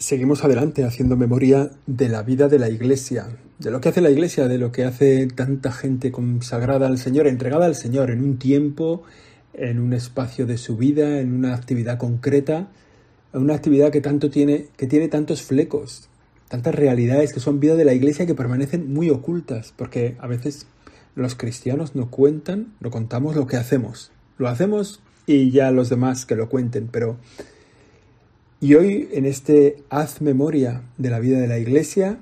seguimos adelante haciendo memoria de la vida de la Iglesia, de lo que hace la Iglesia, de lo que hace tanta gente consagrada al Señor, entregada al Señor en un tiempo, en un espacio de su vida, en una actividad concreta, una actividad que tanto tiene, que tiene tantos flecos, tantas realidades que son vida de la Iglesia que permanecen muy ocultas, porque a veces los cristianos no cuentan, no contamos lo que hacemos. Lo hacemos y ya los demás que lo cuenten, pero y hoy en este Haz Memoria de la vida de la Iglesia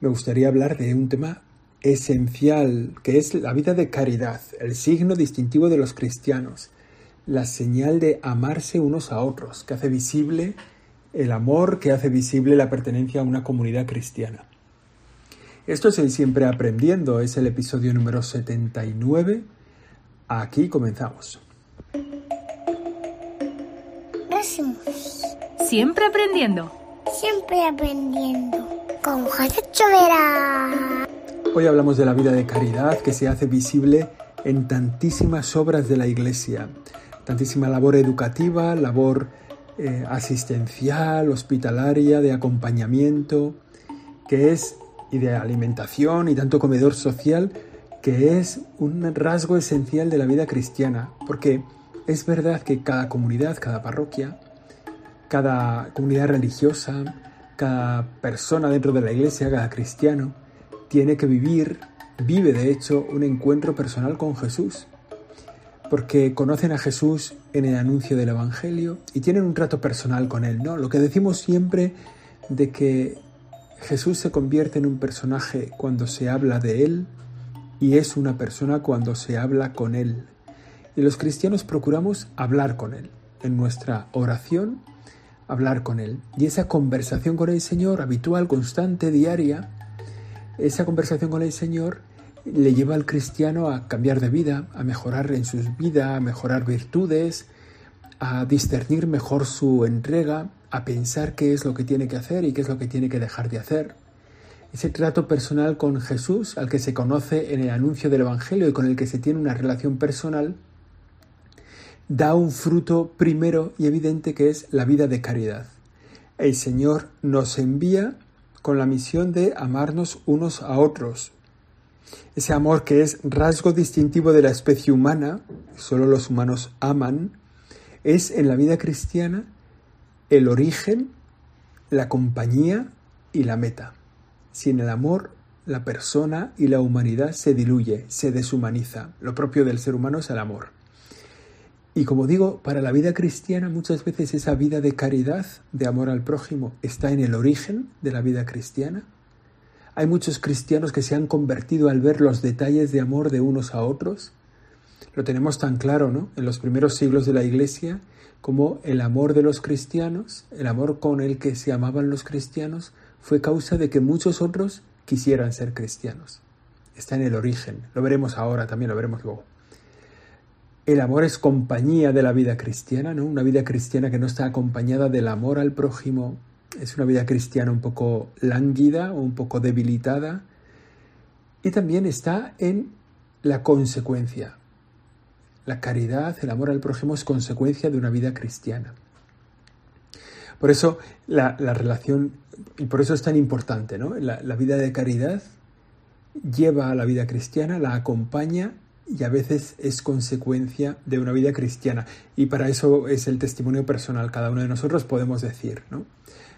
me gustaría hablar de un tema esencial que es la vida de caridad, el signo distintivo de los cristianos, la señal de amarse unos a otros, que hace visible el amor, que hace visible la pertenencia a una comunidad cristiana. Esto es el Siempre Aprendiendo, es el episodio número 79. Aquí comenzamos. Siempre aprendiendo. Siempre aprendiendo. Con José Chovera. Hoy hablamos de la vida de caridad que se hace visible en tantísimas obras de la Iglesia. Tantísima labor educativa, labor eh, asistencial, hospitalaria, de acompañamiento, que es, y de alimentación y tanto comedor social, que es un rasgo esencial de la vida cristiana, porque es verdad que cada comunidad, cada parroquia, cada comunidad religiosa, cada persona dentro de la iglesia, cada cristiano, tiene que vivir, vive de hecho, un encuentro personal con Jesús. Porque conocen a Jesús en el anuncio del Evangelio y tienen un trato personal con Él, ¿no? Lo que decimos siempre de que Jesús se convierte en un personaje cuando se habla de Él y es una persona cuando se habla con Él. Y los cristianos procuramos hablar con Él en nuestra oración hablar con Él. Y esa conversación con el Señor, habitual, constante, diaria, esa conversación con el Señor le lleva al cristiano a cambiar de vida, a mejorar en su vida, a mejorar virtudes, a discernir mejor su entrega, a pensar qué es lo que tiene que hacer y qué es lo que tiene que dejar de hacer. Ese trato personal con Jesús, al que se conoce en el anuncio del Evangelio y con el que se tiene una relación personal, da un fruto primero y evidente que es la vida de caridad. El Señor nos envía con la misión de amarnos unos a otros. Ese amor que es rasgo distintivo de la especie humana, solo los humanos aman, es en la vida cristiana el origen, la compañía y la meta. Sin el amor, la persona y la humanidad se diluye, se deshumaniza. Lo propio del ser humano es el amor. Y como digo, para la vida cristiana muchas veces esa vida de caridad, de amor al prójimo, está en el origen de la vida cristiana. Hay muchos cristianos que se han convertido al ver los detalles de amor de unos a otros. Lo tenemos tan claro, ¿no? En los primeros siglos de la Iglesia, como el amor de los cristianos, el amor con el que se amaban los cristianos, fue causa de que muchos otros quisieran ser cristianos. Está en el origen. Lo veremos ahora, también lo veremos luego. El amor es compañía de la vida cristiana, ¿no? Una vida cristiana que no está acompañada del amor al prójimo es una vida cristiana un poco lánguida o un poco debilitada. Y también está en la consecuencia. La caridad, el amor al prójimo es consecuencia de una vida cristiana. Por eso la, relación, y por eso es tan importante, ¿no? La, la vida de caridad lleva a la vida cristiana, la acompaña y a veces es consecuencia de una vida cristiana. Y para eso es el testimonio personal. Cada uno de nosotros podemos decir, ¿no?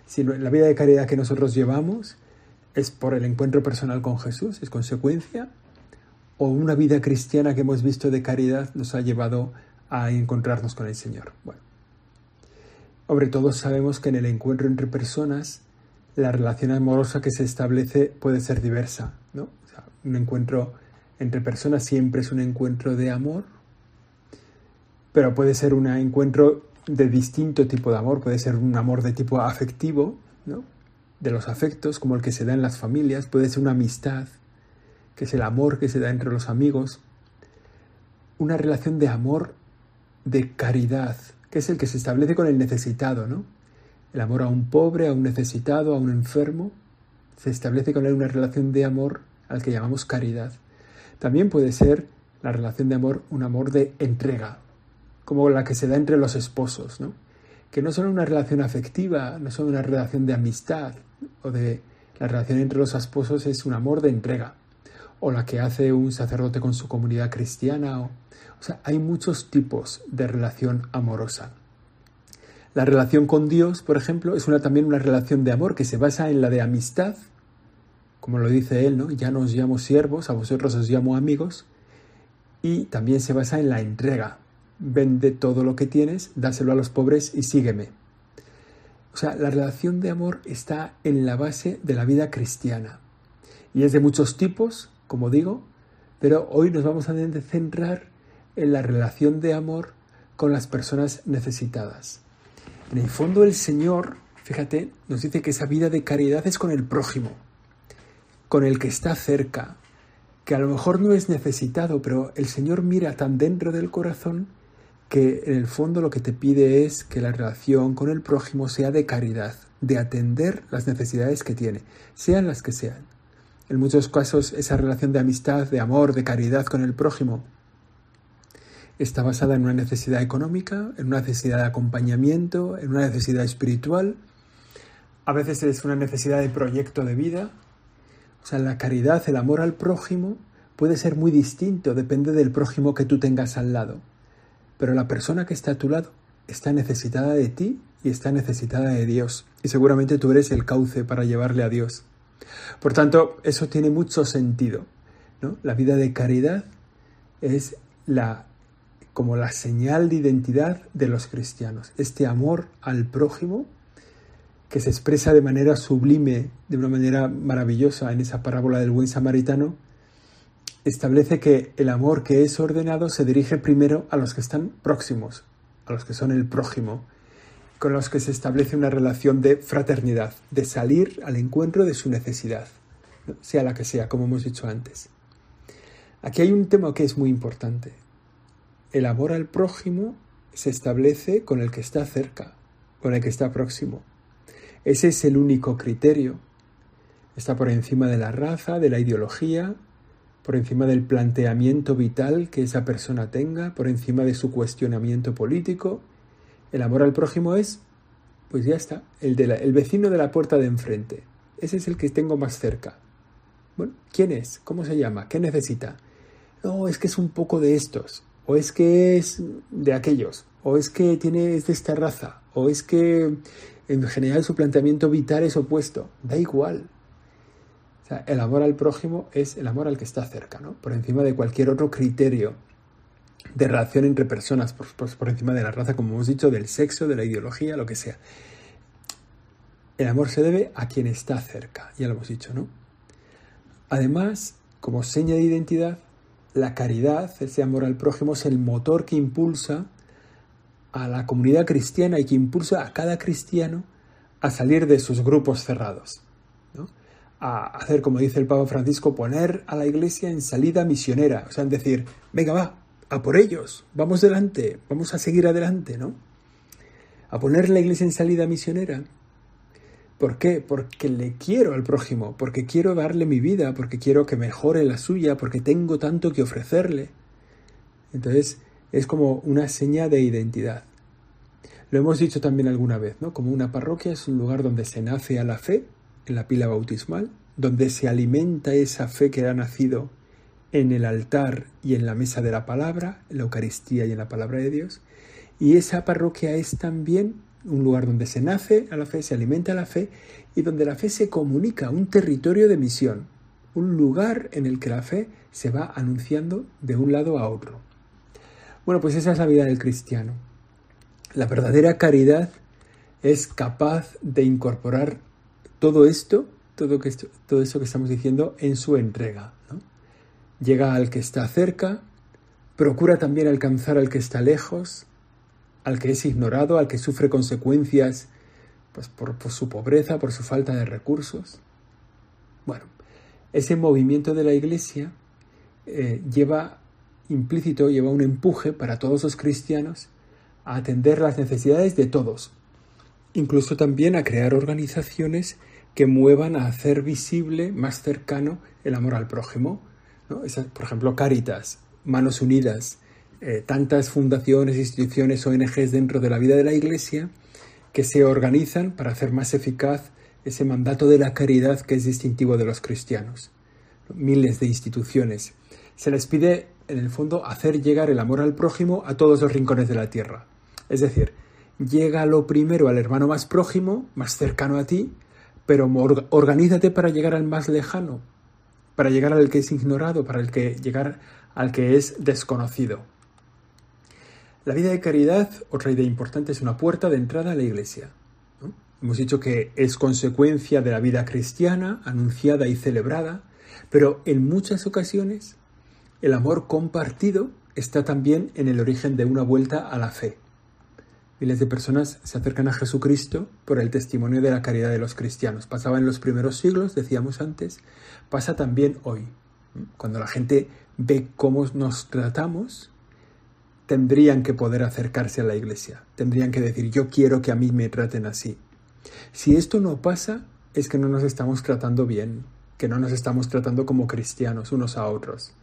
Si la vida de caridad que nosotros llevamos es por el encuentro personal con Jesús, es consecuencia, o una vida cristiana que hemos visto de caridad nos ha llevado a encontrarnos con el Señor. Bueno, sobre todo sabemos que en el encuentro entre personas la relación amorosa que se establece puede ser diversa, ¿no? O sea, un encuentro entre personas siempre es un encuentro de amor, pero puede ser un encuentro de distinto tipo de amor, puede ser un amor de tipo afectivo, ¿no? de los afectos, como el que se da en las familias, puede ser una amistad, que es el amor que se da entre los amigos, una relación de amor, de caridad, que es el que se establece con el necesitado, ¿no? El amor a un pobre, a un necesitado, a un enfermo, se establece con él una relación de amor al que llamamos caridad. También puede ser la relación de amor un amor de entrega, como la que se da entre los esposos, ¿no? que no son una relación afectiva, no son una relación de amistad o de la relación entre los esposos es un amor de entrega o la que hace un sacerdote con su comunidad cristiana. O, o sea, hay muchos tipos de relación amorosa. La relación con Dios, por ejemplo, es una, también una relación de amor que se basa en la de amistad, como lo dice él, ¿no? Ya no os llamo siervos, a vosotros os llamo amigos, y también se basa en la entrega. Vende todo lo que tienes, dáselo a los pobres y sígueme. O sea, la relación de amor está en la base de la vida cristiana. Y es de muchos tipos, como digo, pero hoy nos vamos a centrar en la relación de amor con las personas necesitadas. En el fondo el Señor, fíjate, nos dice que esa vida de caridad es con el prójimo, con el que está cerca, que a lo mejor no es necesitado, pero el Señor mira tan dentro del corazón que en el fondo lo que te pide es que la relación con el prójimo sea de caridad, de atender las necesidades que tiene, sean las que sean. En muchos casos esa relación de amistad, de amor, de caridad con el prójimo está basada en una necesidad económica, en una necesidad de acompañamiento, en una necesidad espiritual. A veces es una necesidad de proyecto de vida. O sea, la caridad, el amor al prójimo puede ser muy distinto, depende del prójimo que tú tengas al lado. Pero la persona que está a tu lado está necesitada de ti y está necesitada de Dios. Y seguramente tú eres el cauce para llevarle a Dios. Por tanto, eso tiene mucho sentido. ¿no? La vida de caridad es la como la señal de identidad de los cristianos. Este amor al prójimo que se expresa de manera sublime, de una manera maravillosa en esa parábola del buen samaritano, establece que el amor que es ordenado se dirige primero a los que están próximos, a los que son el prójimo, con los que se establece una relación de fraternidad, de salir al encuentro de su necesidad, sea la que sea, como hemos dicho antes. Aquí hay un tema que es muy importante el amor al prójimo se establece con el que está cerca, con el que está próximo. Ese es el único criterio. Está por encima de la raza, de la ideología, por encima del planteamiento vital que esa persona tenga, por encima de su cuestionamiento político. El amor al prójimo es, pues ya está, el, el vecino de la puerta de enfrente. Ese es el que tengo más cerca. Bueno, ¿quién es? ¿Cómo se llama? ¿Qué necesita? No, es que es un poco de estos o es que es de aquellos, o es que tiene es de esta raza, o es que en general su planteamiento vital es opuesto, da igual. El amor al prójimo es el amor al que está cerca, ¿no? Por encima de cualquier otro criterio de relación entre personas, por, por encima de la raza, como hemos dicho, del sexo, de la ideología, lo que sea. El amor se debe a quien está cerca, ya lo hemos dicho, ¿no? Además, como seña de identidad, la caridad, ese amor al prójimo, es el motor que impulsa a la comunidad cristiana y que impulsa a cada cristiano a salir de sus grupos cerrados. A hacer, como dice el Papa Francisco, poner a la iglesia en salida misionera. O sea, en decir, venga, va, a por ellos, vamos delante, vamos a seguir adelante, ¿no? A poner la iglesia en salida misionera. ¿Por qué? Porque le quiero al prójimo, porque quiero darle mi vida, porque quiero que mejore la suya, porque tengo tanto que ofrecerle. Entonces es como una seña de identidad. Lo hemos dicho también alguna vez, ¿no? Como una parroquia es un lugar donde se nace a la fe, en la pila bautismal, donde se alimenta esa fe que ha nacido en el altar y en la mesa de la palabra, en la Eucaristía y en la palabra de Dios. Y esa parroquia es también un lugar donde se nace a la fe, se alimenta la fe y donde la fe se comunica, un territorio de misión, un lugar en el que la fe se va anunciando de un lado a otro. Bueno, pues esa es la vida del cristiano. La verdadera caridad es capaz de incorporar todo esto, todo, que todo eso que estamos diciendo, en su entrega. Llega al que está cerca, procura también alcanzar al que está lejos, al que es ignorado, al que sufre consecuencias pues, por, su pobreza, por su falta de recursos. Bueno, ese movimiento de la Iglesia eh, lleva implícito, lleva un empuje para todos los cristianos a atender las necesidades de todos, incluso también a crear organizaciones que muevan a hacer visible más cercano el amor al prójimo. por ejemplo, Cáritas, Manos Unidas, eh, tantas fundaciones, instituciones, ONGs dentro de la vida de la Iglesia que se organizan para hacer más eficaz ese mandato de la caridad que es distintivo de los cristianos. Miles de instituciones. Se les pide, en el fondo, hacer llegar el amor al prójimo a todos los rincones de la tierra. Es decir, llega lo primero al hermano más prójimo, más cercano a ti, pero organízate para llegar al más lejano, para llegar al que es ignorado, para el que llegar al que es desconocido. La vida de caridad, otra idea importante, es una puerta de entrada a la iglesia. Hemos dicho que es consecuencia de la vida cristiana, anunciada y celebrada, pero en muchas ocasiones el amor compartido está también en el origen de una vuelta a la fe. Miles de personas se acercan a Jesucristo por el testimonio de la caridad de los cristianos. Pasaba en los primeros siglos, decíamos antes, pasa también hoy. Cuando la gente ve cómo nos tratamos, tendrían que poder acercarse a la iglesia, tendrían que decir yo quiero que a mí me traten así. Si esto no pasa, es que no nos estamos tratando bien, que no nos estamos tratando como cristianos unos a otros.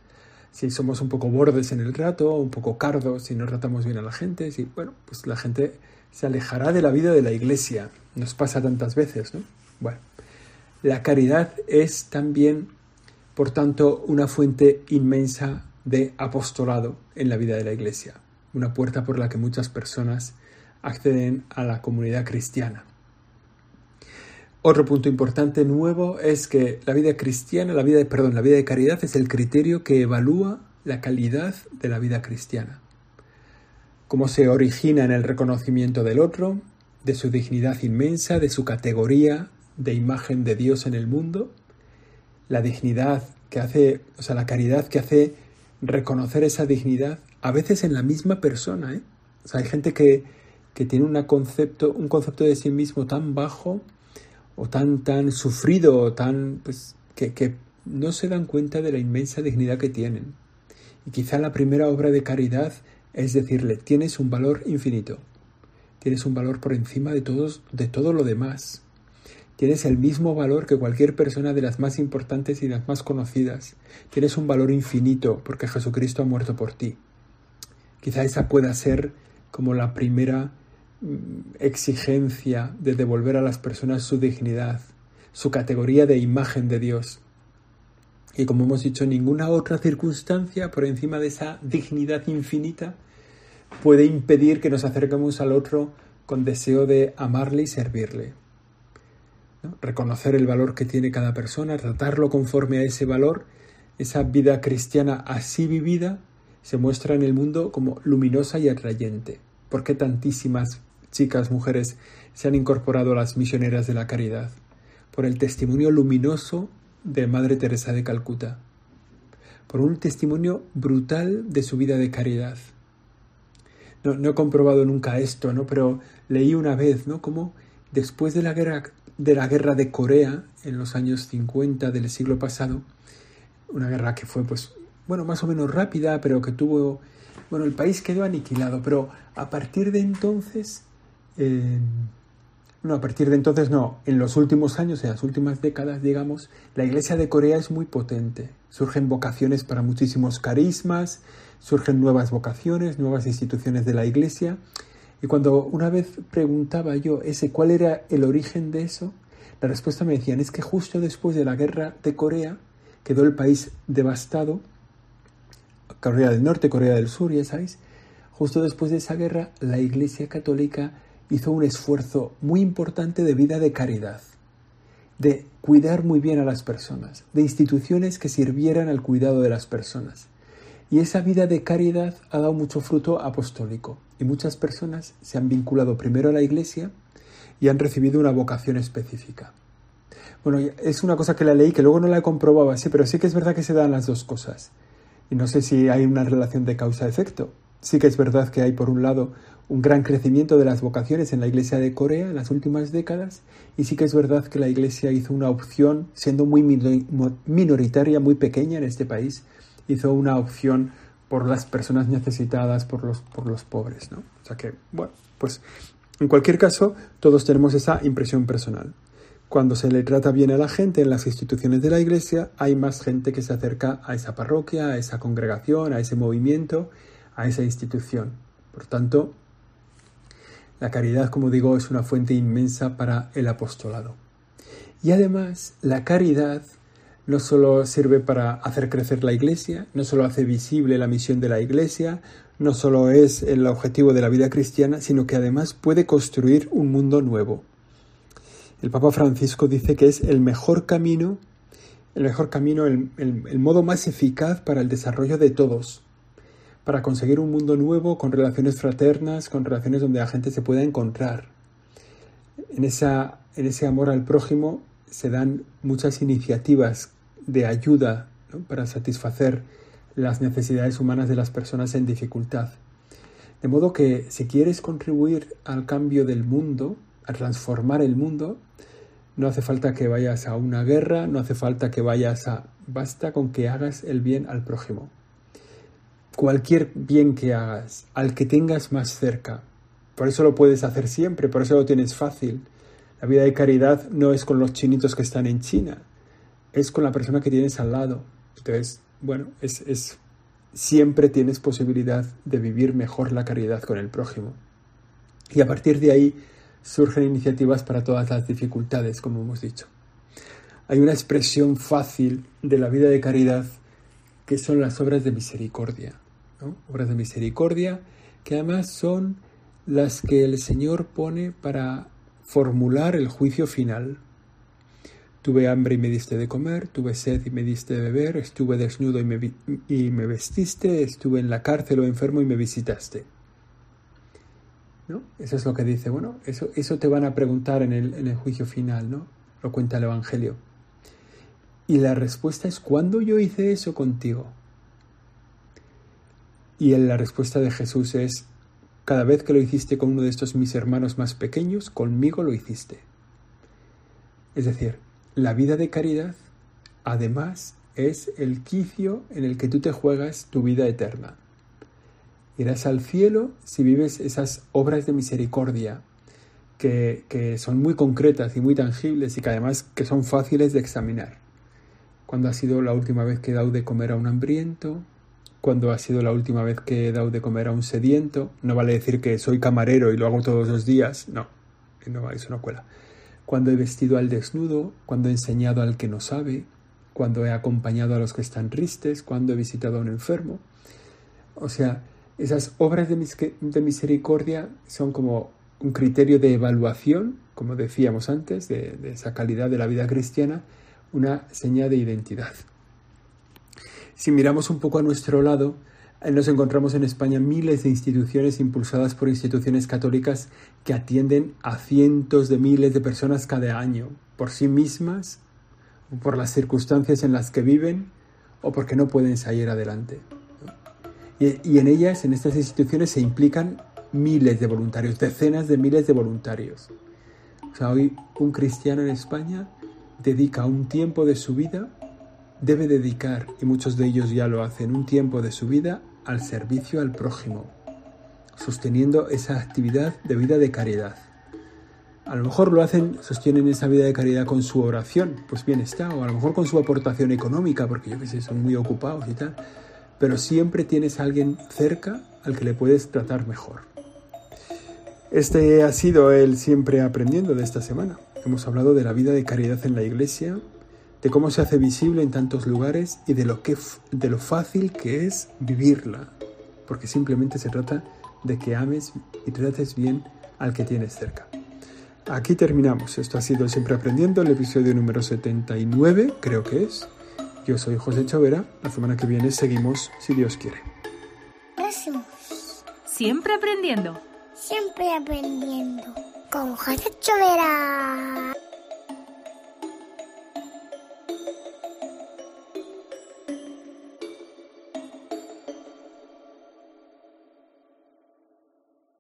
Si somos un poco bordes en el trato, un poco cardos, si no tratamos bien a la gente, si, bueno, pues la gente se alejará de la vida de la iglesia. Nos pasa tantas veces, ¿no? Bueno, la caridad es también, por tanto, una fuente inmensa de apostolado en la vida de la Iglesia, una puerta por la que muchas personas acceden a la comunidad cristiana. Otro punto importante nuevo es que la vida cristiana, la vida perdón, la vida de caridad es el criterio que evalúa la calidad de la vida cristiana. Cómo se origina en el reconocimiento del otro, de su dignidad inmensa, de su categoría de imagen de Dios en el mundo, la dignidad que hace, o sea, la caridad que hace reconocer esa dignidad, a veces en la misma persona. ¿eh? O sea, hay gente que, que tiene una concepto, un concepto de sí mismo tan bajo o tan, tan sufrido o tan, pues, que, que no se dan cuenta de la inmensa dignidad que tienen. Y quizá la primera obra de caridad es decirle, tienes un valor infinito, tienes un valor por encima de, todos, de todo lo demás. Tienes el mismo valor que cualquier persona de las más importantes y las más conocidas. Tienes un valor infinito porque Jesucristo ha muerto por ti. Quizá esa pueda ser como la primera exigencia de devolver a las personas su dignidad, su categoría de imagen de Dios. Y como hemos dicho, ninguna otra circunstancia por encima de esa dignidad infinita puede impedir que nos acerquemos al otro con deseo de amarle y servirle. Reconocer el valor que tiene cada persona, tratarlo conforme a ese valor, esa vida cristiana así vivida se muestra en el mundo como luminosa y atrayente. ¿Por qué tantísimas chicas, mujeres se han incorporado a las misioneras de la caridad? Por el testimonio luminoso de Madre Teresa de Calcuta, por un testimonio brutal de su vida de caridad. No, no he comprobado nunca esto, ¿no? Pero leí una vez, ¿no? Como después de la guerra de la guerra de Corea en los años 50 del siglo pasado, una guerra que fue pues bueno, más o menos rápida, pero que tuvo bueno, el país quedó aniquilado, pero a partir de entonces eh, no, a partir de entonces no, en los últimos años, en las últimas décadas, digamos, la Iglesia de Corea es muy potente. Surgen vocaciones para muchísimos carismas, surgen nuevas vocaciones, nuevas instituciones de la Iglesia y cuando una vez preguntaba yo ese cuál era el origen de eso, la respuesta me decían es que justo después de la guerra de Corea quedó el país devastado, Corea del Norte, Corea del Sur, ya sabéis, justo después de esa guerra la Iglesia Católica hizo un esfuerzo muy importante de vida de caridad, de cuidar muy bien a las personas, de instituciones que sirvieran al cuidado de las personas. Y esa vida de caridad ha dado mucho fruto apostólico y muchas personas se han vinculado primero a la Iglesia y han recibido una vocación específica. Bueno, es una cosa que la leí que luego no la he comprobado así, pero sí que es verdad que se dan las dos cosas. Y no sé si hay una relación de causa-efecto. Sí que es verdad que hay, por un lado, un gran crecimiento de las vocaciones en la Iglesia de Corea en las últimas décadas, y sí que es verdad que la Iglesia hizo una opción, siendo muy minoritaria, muy pequeña en este país, hizo una opción por las personas necesitadas, por los, por los pobres, ¿no? O sea que, bueno, pues en cualquier caso, todos tenemos esa impresión personal. Cuando se le trata bien a la gente en las instituciones de la iglesia, hay más gente que se acerca a esa parroquia, a esa congregación, a ese movimiento, a esa institución. Por tanto, La caridad, como digo, es una fuente inmensa para el apostolado. Y además, la caridad no solo sirve para hacer crecer la iglesia, no solo hace visible la misión de la iglesia, no solo es el objetivo de la vida cristiana, sino que además puede construir un mundo nuevo. El Papa Francisco dice que es el mejor camino, el mejor camino, el, el modo más eficaz para el desarrollo de todos, para conseguir un mundo nuevo con relaciones fraternas, con relaciones donde la gente se pueda encontrar. En, esa, en ese amor al prójimo se dan muchas iniciativas de ayuda para satisfacer las necesidades humanas de las personas en dificultad. De modo que si quieres contribuir al cambio del mundo, a transformar el mundo, no hace falta que vayas a una guerra, no hace falta que vayas a... Basta con que hagas el bien al prójimo. Cualquier bien que hagas, al que tengas más cerca. Por eso lo puedes hacer siempre, por eso lo tienes fácil. La vida de caridad no es con los chinitos que están en China, es con la persona que tienes al lado. Entonces, bueno, es, es siempre tienes posibilidad de vivir mejor la caridad con el prójimo. Y a partir de ahí surgen iniciativas para todas las dificultades, como hemos dicho. Hay una expresión fácil de la vida de caridad que son las obras de misericordia. Obras de misericordia que además son las que el Señor pone para formular el juicio final. Tuve hambre y me diste de comer, tuve sed y me diste de beber, estuve desnudo y me, y me vestiste, estuve en la cárcel o enfermo y me visitaste. ¿No? Eso es lo que dice. Bueno, eso, eso te van a preguntar en el, en el juicio final, ¿no? Lo cuenta el Evangelio. Y la respuesta es, ¿cuándo yo hice eso contigo? Y la respuesta de Jesús es, cada vez que lo hiciste con uno de estos mis hermanos más pequeños, conmigo lo hiciste. Es decir, la vida de caridad, además, es el quicio en el que tú te juegas tu vida eterna. Irás al cielo si vives esas obras de misericordia que, que, son muy concretas y muy tangibles y que además que son fáciles de examinar. Cuando ha sido la última vez que he dado de comer a un hambriento? Cuando ha sido la última vez que he dado de comer a un sediento. No vale decir que soy camarero y lo hago todos los días. No, no eso no cuela. Cuando he vestido al desnudo, cuando he enseñado al que no sabe, cuando he acompañado a los que están tristes, cuando he visitado a un enfermo. O sea, esas obras de, de misericordia son como un criterio de evaluación, como decíamos antes, de, de esa calidad de la vida cristiana, una señal de identidad. Si miramos un poco a nuestro lado, eh, nos encontramos en España miles de instituciones impulsadas por instituciones católicas que atienden a cientos de miles de personas cada año, por sí mismas, por las circunstancias en las que viven o porque no pueden salir adelante. Y, en ellas, en estas instituciones, se implican miles de voluntarios, decenas de miles de voluntarios. O sea, hoy un cristiano en España dedica un tiempo de su vida debe dedicar, y muchos de ellos ya lo hacen, un tiempo de su vida al servicio al prójimo, sosteniendo esa actividad de vida de caridad. A lo mejor lo hacen, sostienen esa vida de caridad con su oración, pues bien está, o a lo mejor con su aportación económica, porque yo que sé, son muy ocupados y tal, pero siempre tienes a alguien cerca al que le puedes tratar mejor. Este ha sido el siempre aprendiendo de esta semana. Hemos hablado de la vida de caridad en la iglesia, de cómo se hace visible en tantos lugares y de lo, que, de lo fácil que es vivirla, porque simplemente se trata de que ames y trates bien al que tienes cerca. Aquí terminamos. Esto ha sido Siempre Aprendiendo, el episodio número 79, creo que es. Yo soy José Chovera. La semana que viene seguimos, si Dios quiere. Siempre aprendiendo. Siempre aprendiendo. Con José Chovera.